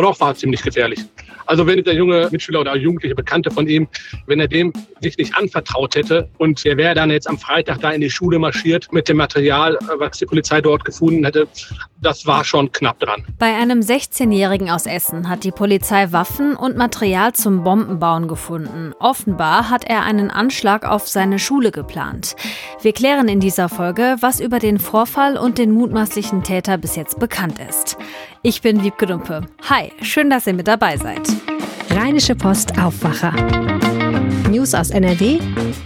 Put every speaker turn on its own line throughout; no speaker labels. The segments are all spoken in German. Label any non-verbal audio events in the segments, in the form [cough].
Doch war ziemlich gefährlich. Also wenn der junge Mitschüler oder jugendliche Bekannte von ihm, wenn er dem sich nicht anvertraut hätte und er wäre dann jetzt am Freitag da in die Schule marschiert mit dem Material, was die Polizei dort gefunden hätte, das war schon knapp dran.
Bei einem 16-Jährigen aus Essen hat die Polizei Waffen und Material zum Bombenbauen gefunden. Offenbar hat er einen Anschlag auf seine Schule geplant. Wir klären in dieser Folge, was über den Vorfall und den mutmaßlichen Täter bis jetzt bekannt ist. Ich bin Wiebke Dumpe. Hi, schön, dass ihr mit dabei seid.
Rheinische Post Aufwacher. News aus NRW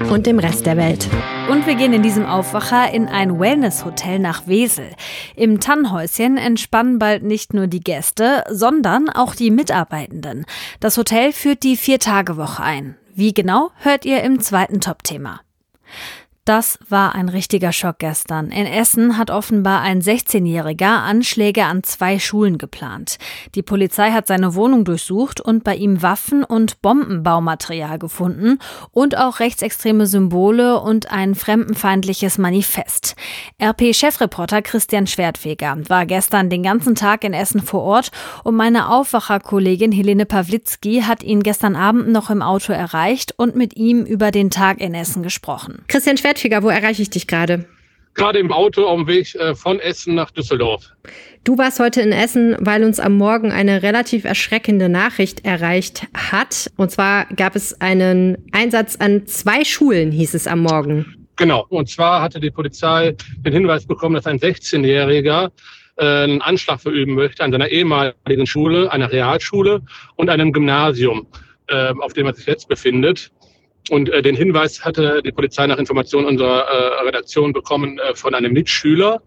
und dem Rest der Welt.
Und wir gehen in diesem Aufwacher in ein Wellness-Hotel nach Wesel. Im Tannhäuschen entspannen bald nicht nur die Gäste, sondern auch die Mitarbeitenden. Das Hotel führt die Vier-Tage-Woche ein. Wie genau, hört ihr im zweiten Top-Thema. Das war ein richtiger Schock gestern. In Essen hat offenbar ein 16-Jähriger Anschläge an zwei Schulen geplant. Die Polizei hat seine Wohnung durchsucht und bei ihm Waffen und Bombenbaumaterial gefunden und auch rechtsextreme Symbole und ein fremdenfeindliches Manifest. RP-Chefreporter Christian Schwertfeger war gestern den ganzen Tag in Essen vor Ort und meine Aufwacherkollegin Helene Pawlitzki hat ihn gestern Abend noch im Auto erreicht und mit ihm über den Tag in Essen gesprochen.
Christian Schwert Bettfiger, wo erreiche ich dich gerade?
Gerade im Auto auf dem Weg äh, von Essen nach Düsseldorf.
Du warst heute in Essen, weil uns am Morgen eine relativ erschreckende Nachricht erreicht hat. Und zwar gab es einen Einsatz an zwei Schulen, hieß es am Morgen.
Genau. Und zwar hatte die Polizei den Hinweis bekommen, dass ein 16-Jähriger äh, einen Anschlag verüben möchte an seiner ehemaligen Schule, einer Realschule und einem Gymnasium, äh, auf dem er sich jetzt befindet. Und äh, den Hinweis hatte die Polizei nach Information unserer äh, Redaktion bekommen äh, von einem Mitschüler,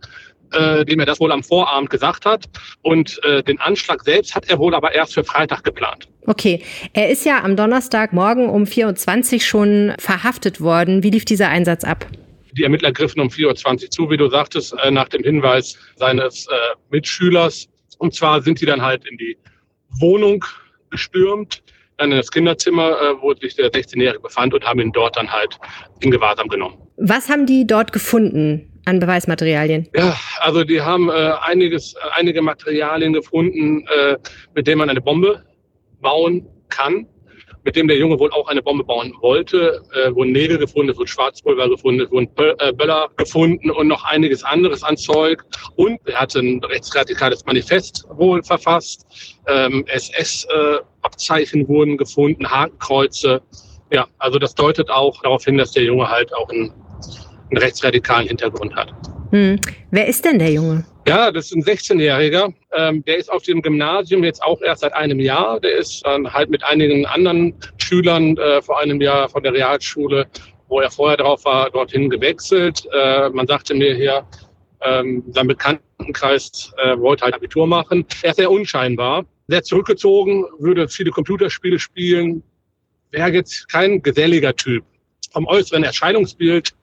äh, dem er das wohl am Vorabend gesagt hat. Und äh, den Anschlag selbst hat er wohl aber erst für Freitag geplant.
Okay, er ist ja am Donnerstagmorgen um 4.20 Uhr schon verhaftet worden. Wie lief dieser Einsatz ab?
Die Ermittler griffen um 4.20 Uhr zu, wie du sagtest, äh, nach dem Hinweis seines äh, Mitschülers. Und zwar sind die dann halt in die Wohnung gestürmt dann in das Kinderzimmer, äh, wo sich der 16-Jährige befand und haben ihn dort dann halt in Gewahrsam genommen.
Was haben die dort gefunden an Beweismaterialien?
Ja, also die haben äh, einiges, einige Materialien gefunden, äh, mit denen man eine Bombe bauen kann mit dem der Junge wohl auch eine Bombe bauen wollte. Äh, wurden Nägel gefunden, es wurden Schwarzpulver gefunden, wurden äh, Böller gefunden und noch einiges anderes an Zeug. Und er hatte ein rechtsradikales Manifest wohl verfasst. Ähm, SS-Abzeichen äh, wurden gefunden, Hakenkreuze. Ja, also das deutet auch darauf hin, dass der Junge halt auch einen, einen rechtsradikalen Hintergrund hat.
Hm. Wer ist denn der Junge?
Ja, das ist ein 16-Jähriger. Ähm, der ist auf dem Gymnasium jetzt auch erst seit einem Jahr. Der ist dann halt mit einigen anderen Schülern äh, vor einem Jahr von der Realschule, wo er vorher drauf war, dorthin gewechselt. Äh, man sagte mir hier, ähm, sein Bekanntenkreis äh, wollte halt Abitur machen. Er ist sehr unscheinbar, sehr zurückgezogen, würde viele Computerspiele spielen, wäre jetzt kein geselliger Typ. Vom äußeren Erscheinungsbild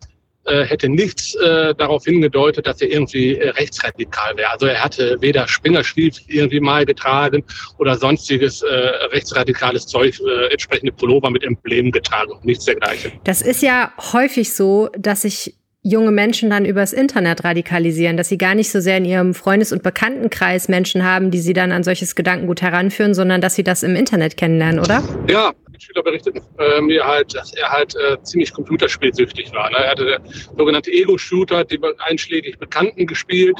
hätte nichts äh, darauf hingedeutet, dass er irgendwie äh, rechtsradikal wäre. Also er hatte weder Springerstiefel irgendwie mal getragen oder sonstiges äh, rechtsradikales Zeug, äh, entsprechende Pullover mit Emblemen getragen. Nichts dergleichen.
Das ist ja häufig so, dass sich junge Menschen dann übers Internet radikalisieren, dass sie gar nicht so sehr in ihrem Freundes- und Bekanntenkreis Menschen haben, die sie dann an solches Gedankengut heranführen, sondern dass sie das im Internet kennenlernen, oder?
Ja, Schüler berichteten äh, mir halt, dass er halt äh, ziemlich computerspielsüchtig war. Ne? Er hatte sogenannte Ego-Shooter, die einschlägig Bekannten gespielt.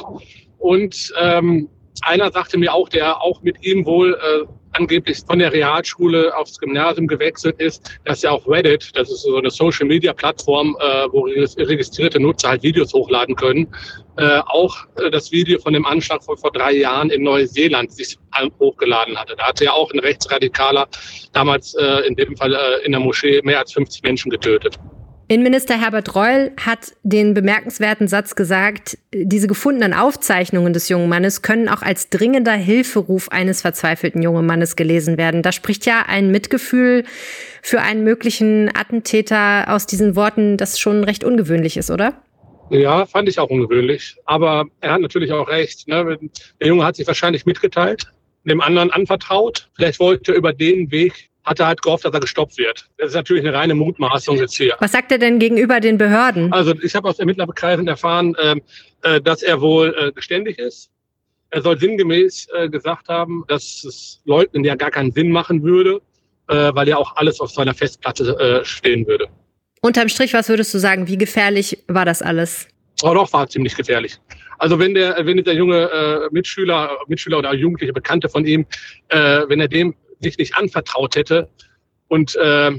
Und ähm, einer sagte mir auch, der auch mit ihm wohl äh, angeblich von der Realschule aufs Gymnasium gewechselt ist, dass ja auch Reddit, das ist so eine Social-Media-Plattform, äh, wo registrierte Nutzer halt Videos hochladen können, äh, auch äh, das Video von dem Anschlag von vor drei Jahren in Neuseeland sich hochgeladen hatte. Da hatte ja auch ein Rechtsradikaler damals äh, in dem Fall äh, in der Moschee mehr als 50 Menschen getötet.
Innenminister Herbert Reul hat den bemerkenswerten Satz gesagt, diese gefundenen Aufzeichnungen des jungen Mannes können auch als dringender Hilferuf eines verzweifelten jungen Mannes gelesen werden. Da spricht ja ein Mitgefühl für einen möglichen Attentäter aus diesen Worten, das schon recht ungewöhnlich ist, oder?
Ja, fand ich auch ungewöhnlich. Aber er hat natürlich auch recht. Ne? Der Junge hat sich wahrscheinlich mitgeteilt, dem anderen anvertraut. Vielleicht wollte er über den Weg hat er halt gehofft, dass er gestoppt wird. Das ist natürlich eine reine Mutmaßung jetzt hier.
Was sagt er denn gegenüber den Behörden?
Also ich habe aus Ermittlerkreisen erfahren, ähm, äh, dass er wohl äh, geständig ist, Er soll sinngemäß äh, gesagt haben, dass es Leuten ja gar keinen Sinn machen würde, weil ja auch alles auf seiner Festplatte stehen würde.
Unterm Strich, was würdest du sagen, wie gefährlich war das alles?
Oh, doch, war ziemlich gefährlich. Also wenn der, wenn der junge äh, Mitschüler, Mitschüler oder jugendliche Bekannte von ihm, äh, wenn er dem sich nicht anvertraut hätte und äh,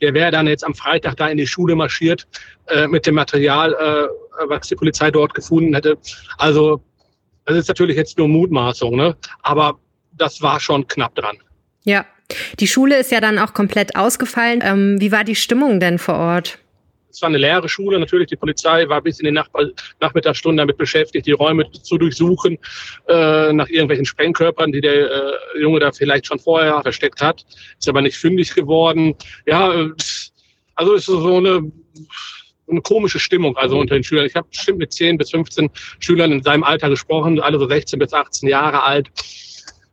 der wäre dann jetzt am Freitag da in die Schule marschiert äh, mit dem Material, äh, was die Polizei dort gefunden hätte. Also das ist natürlich jetzt nur Mutmaßung, ne? aber das war schon knapp dran.
Ja, die Schule ist ja dann auch komplett ausgefallen. Ähm, wie war die Stimmung denn vor Ort?
Es war eine leere Schule, natürlich. Die Polizei war bis in die Nach Nachmittagsstunden damit beschäftigt, die Räume zu durchsuchen, äh, nach irgendwelchen Sprengkörpern, die der äh, Junge da vielleicht schon vorher versteckt hat. Ist aber nicht fündig geworden. Ja, äh, also es ist so eine, eine komische Stimmung also unter den Schülern. Ich habe bestimmt mit 10 bis 15 Schülern in seinem Alter gesprochen, alle so 16 bis 18 Jahre alt.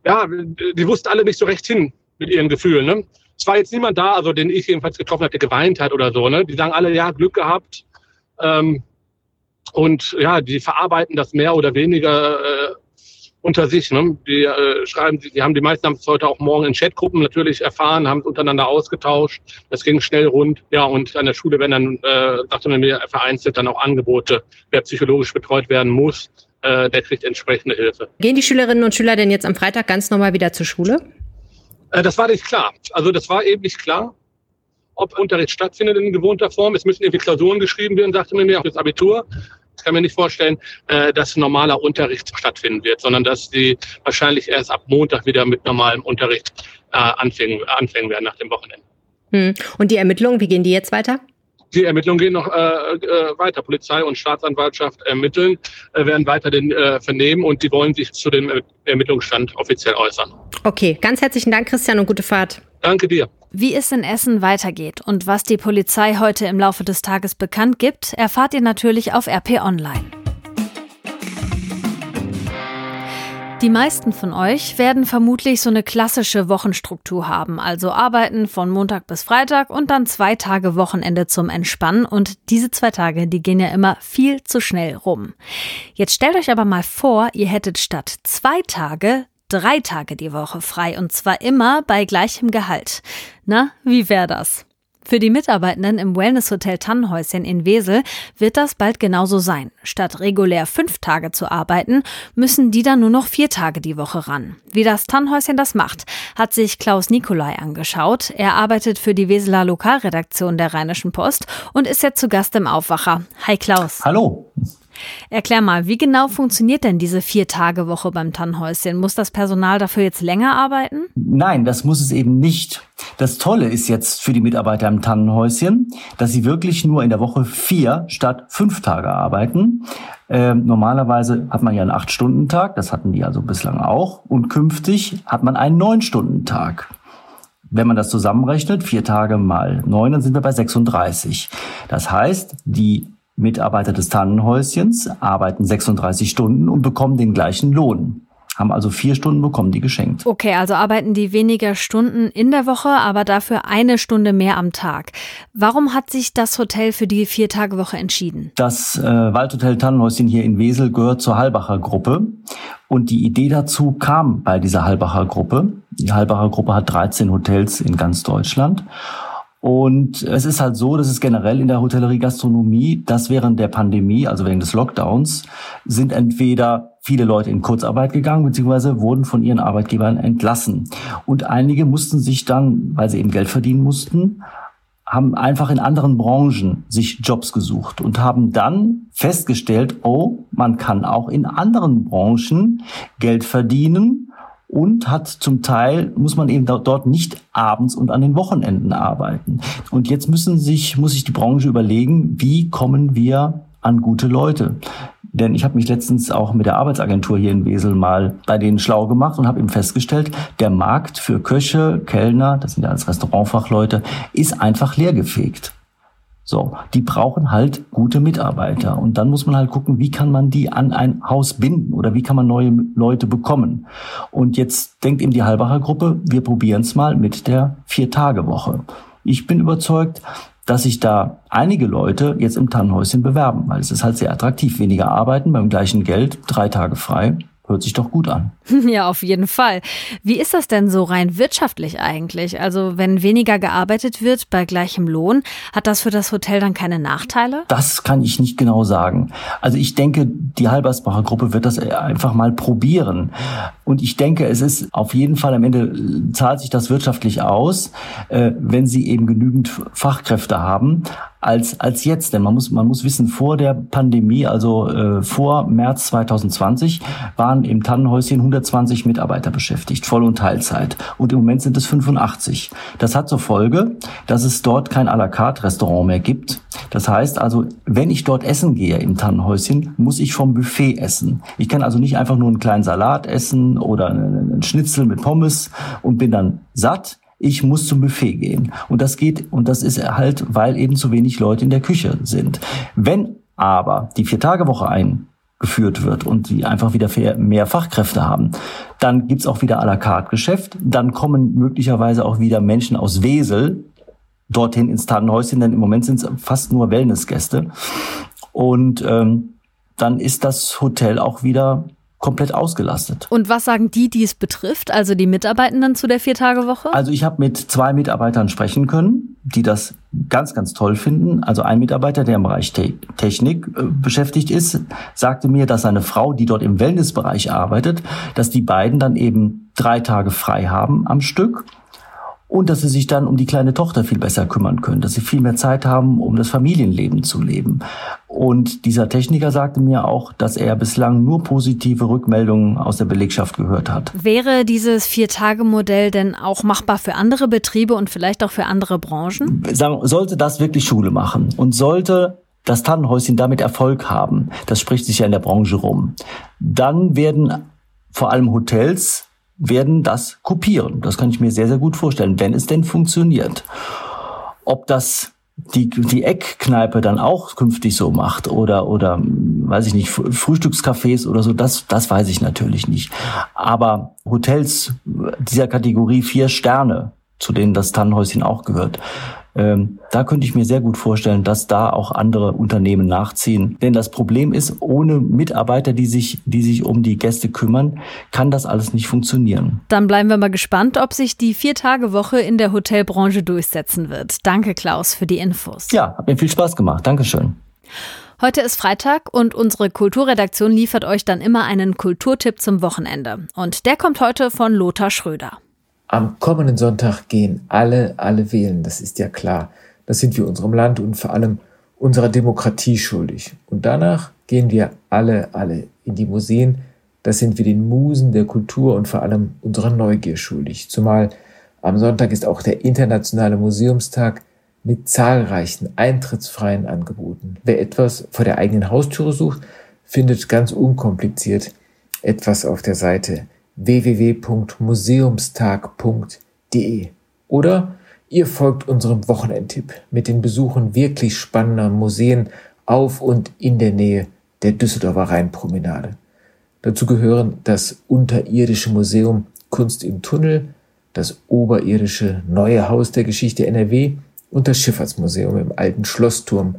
Ja, die wussten alle nicht so recht hin mit ihren Gefühlen. Ne? Es war jetzt niemand da, also den ich jedenfalls getroffen habe, der geweint hat oder so. Ne? Die sagen alle, ja, Glück gehabt. Ähm, und ja, die verarbeiten das mehr oder weniger äh, unter sich. Ne? Die äh, schreiben, die, die haben die meisten haben es heute auch morgen in Chatgruppen natürlich erfahren, haben es untereinander ausgetauscht. Das ging schnell rund. Ja, und an der Schule werden dann, äh, man mir, vereinzelt dann auch Angebote, wer psychologisch betreut werden muss, äh, der kriegt entsprechende Hilfe.
Gehen die Schülerinnen und Schüler denn jetzt am Freitag ganz normal wieder zur Schule?
Äh, das war nicht klar. Also das war eben nicht klar, ob Unterricht stattfindet in gewohnter Form. Es müssen irgendwie Klausuren geschrieben werden, sagte man mir, auch das Abitur. Ich kann mir nicht vorstellen, äh, dass normaler Unterricht stattfinden wird, sondern dass die wahrscheinlich erst ab Montag wieder mit normalem Unterricht äh, anfangen, anfangen werden nach dem Wochenende.
Hm. Und die Ermittlungen, wie gehen die jetzt weiter?
Die Ermittlungen gehen noch äh, äh, weiter. Polizei und Staatsanwaltschaft ermitteln, äh, werden weiter den äh, vernehmen und die wollen sich zu dem Ermittlungsstand offiziell äußern.
Okay, ganz herzlichen Dank, Christian, und gute Fahrt.
Danke dir.
Wie es in Essen weitergeht und was die Polizei heute im Laufe des Tages bekannt gibt, erfahrt ihr natürlich auf RP Online. Die meisten von euch werden vermutlich so eine klassische Wochenstruktur haben, also arbeiten von Montag bis Freitag und dann zwei Tage Wochenende zum Entspannen und diese zwei Tage, die gehen ja immer viel zu schnell rum. Jetzt stellt euch aber mal vor, ihr hättet statt zwei Tage drei Tage die Woche frei und zwar immer bei gleichem Gehalt. Na, wie wäre das? Für die Mitarbeitenden im Wellness-Hotel Tannenhäuschen in Wesel wird das bald genauso sein. Statt regulär fünf Tage zu arbeiten, müssen die dann nur noch vier Tage die Woche ran. Wie das Tannenhäuschen das macht, hat sich Klaus Nikolai angeschaut. Er arbeitet für die Weseler Lokalredaktion der Rheinischen Post und ist jetzt zu Gast im Aufwacher. Hi Klaus.
Hallo.
Erklär mal, wie genau funktioniert denn diese Vier-Tage-Woche beim Tannhäuschen? Muss das Personal dafür jetzt länger arbeiten?
Nein, das muss es eben nicht. Das Tolle ist jetzt für die Mitarbeiter im Tannenhäuschen, dass sie wirklich nur in der Woche vier statt fünf Tage arbeiten. Ähm, normalerweise hat man ja einen Acht-Stunden-Tag, das hatten die also bislang auch. Und künftig hat man einen Neun-Stunden-Tag. Wenn man das zusammenrechnet, vier Tage mal neun, dann sind wir bei 36. Das heißt, die Mitarbeiter des Tannenhäuschens arbeiten 36 Stunden und bekommen den gleichen Lohn. Haben also vier Stunden bekommen, die geschenkt.
Okay, also arbeiten die weniger Stunden in der Woche, aber dafür eine Stunde mehr am Tag. Warum hat sich das Hotel für die Vier-Tage-Woche entschieden?
Das äh, Waldhotel Tannenhäuschen hier in Wesel gehört zur Halbacher Gruppe. Und die Idee dazu kam bei dieser Halbacher Gruppe. Die Halbacher Gruppe hat 13 Hotels in ganz Deutschland. Und es ist halt so, dass es generell in der Hotellerie Gastronomie, dass während der Pandemie, also während des Lockdowns, sind entweder viele Leute in Kurzarbeit gegangen, beziehungsweise wurden von ihren Arbeitgebern entlassen. Und einige mussten sich dann, weil sie eben Geld verdienen mussten, haben einfach in anderen Branchen sich Jobs gesucht und haben dann festgestellt, oh, man kann auch in anderen Branchen Geld verdienen und hat zum Teil, muss man eben dort nicht abends und an den Wochenenden arbeiten. Und jetzt müssen sich, muss sich die Branche überlegen, wie kommen wir an gute Leute. Denn ich habe mich letztens auch mit der Arbeitsagentur hier in Wesel mal bei denen schlau gemacht und habe eben festgestellt, der Markt für Köche, Kellner, das sind ja als Restaurantfachleute, ist einfach leergefegt. So, die brauchen halt gute Mitarbeiter. Und dann muss man halt gucken, wie kann man die an ein Haus binden oder wie kann man neue Leute bekommen. Und jetzt denkt eben die Halbacher Gruppe, wir probieren es mal mit der Vier-Tage-Woche. Ich bin überzeugt, dass sich da einige Leute jetzt im Tannenhäuschen bewerben, weil es ist halt sehr attraktiv. Weniger arbeiten beim gleichen Geld, drei Tage frei. Hört sich doch gut an. [laughs]
Ja, auf jeden Fall. Wie ist das denn so rein wirtschaftlich eigentlich? Also wenn weniger gearbeitet wird bei gleichem Lohn, hat das für das Hotel dann keine Nachteile?
Das kann ich nicht genau sagen. Also ich denke, die Halbersbacher Gruppe wird das einfach mal probieren. Und ich denke, es ist auf jeden Fall am Ende zahlt sich das wirtschaftlich aus, äh, wenn sie eben genügend Fachkräfte haben als, als jetzt. Denn man muss, man muss wissen, vor der Pandemie, also äh, vor März 2020, waren im Tannenhäuschen 120 Mitarbeiter beschäftigt, Voll- und Teilzeit. Und im Moment sind es 85. Das hat zur Folge, dass es dort kein à la carte Restaurant mehr gibt. Das heißt also, wenn ich dort essen gehe im Tannenhäuschen, muss ich vom Buffet essen. Ich kann also nicht einfach nur einen kleinen Salat essen oder einen Schnitzel mit Pommes und bin dann satt ich muss zum Buffet gehen. Und das geht, und das ist halt, weil eben zu wenig Leute in der Küche sind. Wenn aber die Vier-Tage-Woche eingeführt wird und sie einfach wieder mehr Fachkräfte haben, dann gibt's auch wieder à la carte Geschäft. Dann kommen möglicherweise auch wieder Menschen aus Wesel dorthin ins Tannenhäuschen, denn im Moment sind es fast nur Wellnessgäste. Und ähm, dann ist das Hotel auch wieder komplett ausgelastet.
Und was sagen die, die es betrifft, also die Mitarbeitenden zu der Viertagewoche?
Also ich habe mit zwei Mitarbeitern sprechen können, die das ganz, ganz toll finden. Also ein Mitarbeiter, der im Bereich Te Technik äh, beschäftigt ist, sagte mir, dass seine Frau, die dort im Wellnessbereich arbeitet, dass die beiden dann eben drei Tage frei haben am Stück und dass sie sich dann um die kleine Tochter viel besser kümmern können, dass sie viel mehr Zeit haben, um das Familienleben zu leben. Und dieser Techniker sagte mir auch, dass er bislang nur positive Rückmeldungen aus der Belegschaft gehört hat.
Wäre dieses Vier-Tage-Modell denn auch machbar für andere Betriebe und vielleicht auch für andere Branchen?
Sollte das wirklich Schule machen und sollte das Tannenhäuschen damit Erfolg haben, das spricht sich ja in der Branche rum, dann werden vor allem Hotels werden das kopieren. Das kann ich mir sehr, sehr gut vorstellen, wenn es denn funktioniert. Ob das die, die Eckkneipe dann auch künftig so macht oder, oder, weiß ich nicht, Frühstückscafés oder so, das, das weiß ich natürlich nicht. Aber Hotels dieser Kategorie vier Sterne, zu denen das Tannenhäuschen auch gehört, ähm, da könnte ich mir sehr gut vorstellen, dass da auch andere Unternehmen nachziehen. Denn das Problem ist, ohne Mitarbeiter, die sich, die sich um die Gäste kümmern, kann das alles nicht funktionieren.
Dann bleiben wir mal gespannt, ob sich die Vier-Tage-Woche in der Hotelbranche durchsetzen wird. Danke, Klaus, für die Infos.
Ja, hat mir viel Spaß gemacht. Dankeschön.
Heute ist Freitag und unsere Kulturredaktion liefert euch dann immer einen Kulturtipp zum Wochenende. Und der kommt heute von Lothar Schröder.
Am kommenden Sonntag gehen alle, alle wählen, das ist ja klar. Das sind wir unserem Land und vor allem unserer Demokratie schuldig. Und danach gehen wir alle, alle in die Museen. Das sind wir den Musen der Kultur und vor allem unserer Neugier schuldig. Zumal am Sonntag ist auch der Internationale Museumstag mit zahlreichen eintrittsfreien Angeboten. Wer etwas vor der eigenen Haustüre sucht, findet ganz unkompliziert etwas auf der Seite www.museumstag.de oder ihr folgt unserem Wochenendtipp mit den Besuchen wirklich spannender Museen auf und in der Nähe der Düsseldorfer Rheinpromenade. Dazu gehören das unterirdische Museum Kunst im Tunnel, das oberirdische Neue Haus der Geschichte NRW und das Schifffahrtsmuseum im alten Schlossturm,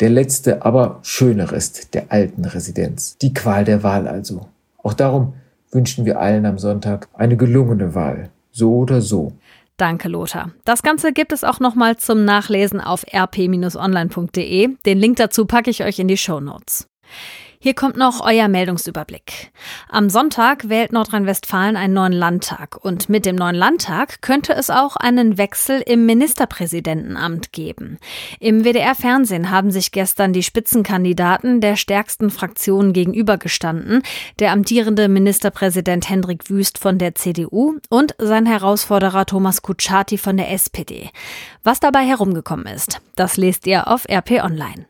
der letzte, aber schöne Rest der alten Residenz. Die Qual der Wahl also. Auch darum wünschen wir allen am Sonntag eine gelungene Wahl. So oder so.
Danke, Lothar. Das Ganze gibt es auch nochmal zum Nachlesen auf rp-online.de. Den Link dazu packe ich euch in die Show Notes. Hier kommt noch euer Meldungsüberblick. Am Sonntag wählt Nordrhein-Westfalen einen neuen Landtag und mit dem neuen Landtag könnte es auch einen Wechsel im Ministerpräsidentenamt geben. Im WDR-Fernsehen haben sich gestern die Spitzenkandidaten der stärksten Fraktionen gegenübergestanden, der amtierende Ministerpräsident Hendrik Wüst von der CDU und sein Herausforderer Thomas Kutschaty von der SPD. Was dabei herumgekommen ist, das lest ihr auf RP Online.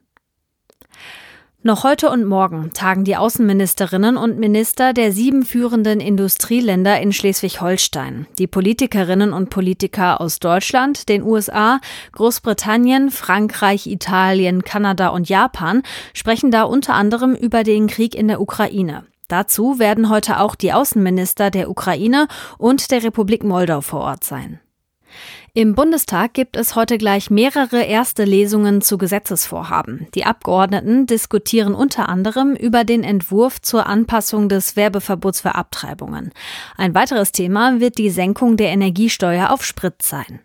Noch heute und morgen tagen die Außenministerinnen und Minister der sieben führenden Industrieländer in Schleswig-Holstein. Die Politikerinnen und Politiker aus Deutschland, den USA, Großbritannien, Frankreich, Italien, Kanada und Japan sprechen da unter anderem über den Krieg in der Ukraine. Dazu werden heute auch die Außenminister der Ukraine und der Republik Moldau vor Ort sein. Im Bundestag gibt es heute gleich mehrere erste Lesungen zu Gesetzesvorhaben. Die Abgeordneten diskutieren unter anderem über den Entwurf zur Anpassung des Werbeverbots für Abtreibungen. Ein weiteres Thema wird die Senkung der Energiesteuer auf Sprit sein.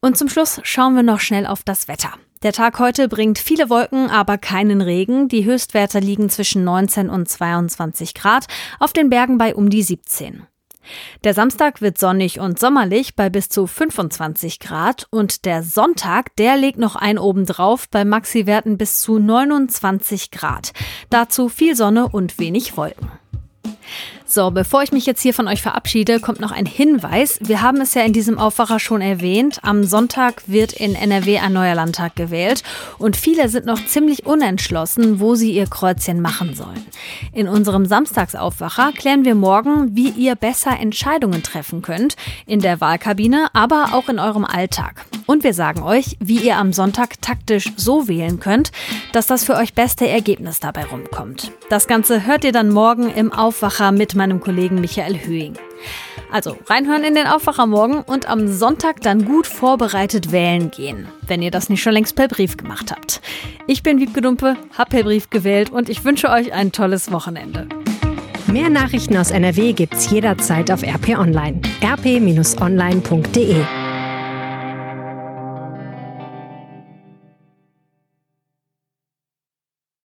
Und zum Schluss schauen wir noch schnell auf das Wetter. Der Tag heute bringt viele Wolken, aber keinen Regen. Die Höchstwerte liegen zwischen 19 und 22 Grad, auf den Bergen bei um die 17. Der Samstag wird sonnig und sommerlich bei bis zu 25 Grad und der Sonntag, der legt noch ein oben drauf bei Maxi-Werten bis zu 29 Grad. Dazu viel Sonne und wenig Wolken. So, bevor ich mich jetzt hier von euch verabschiede, kommt noch ein Hinweis. Wir haben es ja in diesem Aufwacher schon erwähnt. Am Sonntag wird in NRW ein neuer Landtag gewählt und viele sind noch ziemlich unentschlossen, wo sie ihr Kreuzchen machen sollen. In unserem Samstagsaufwacher klären wir morgen, wie ihr besser Entscheidungen treffen könnt. In der Wahlkabine, aber auch in eurem Alltag. Und wir sagen euch, wie ihr am Sonntag taktisch so wählen könnt, dass das für euch beste Ergebnis dabei rumkommt. Das Ganze hört ihr dann morgen im Aufwacher mit meinem Kollegen Michael Höhing. Also reinhören in den Aufwacher morgen und am Sonntag dann gut vorbereitet wählen gehen, wenn ihr das nicht schon längst per Brief gemacht habt. Ich bin Wiebke Dumpe, hab per Brief gewählt und ich wünsche euch ein tolles Wochenende.
Mehr Nachrichten aus NRW gibt's jederzeit auf RP Online. rp-online.de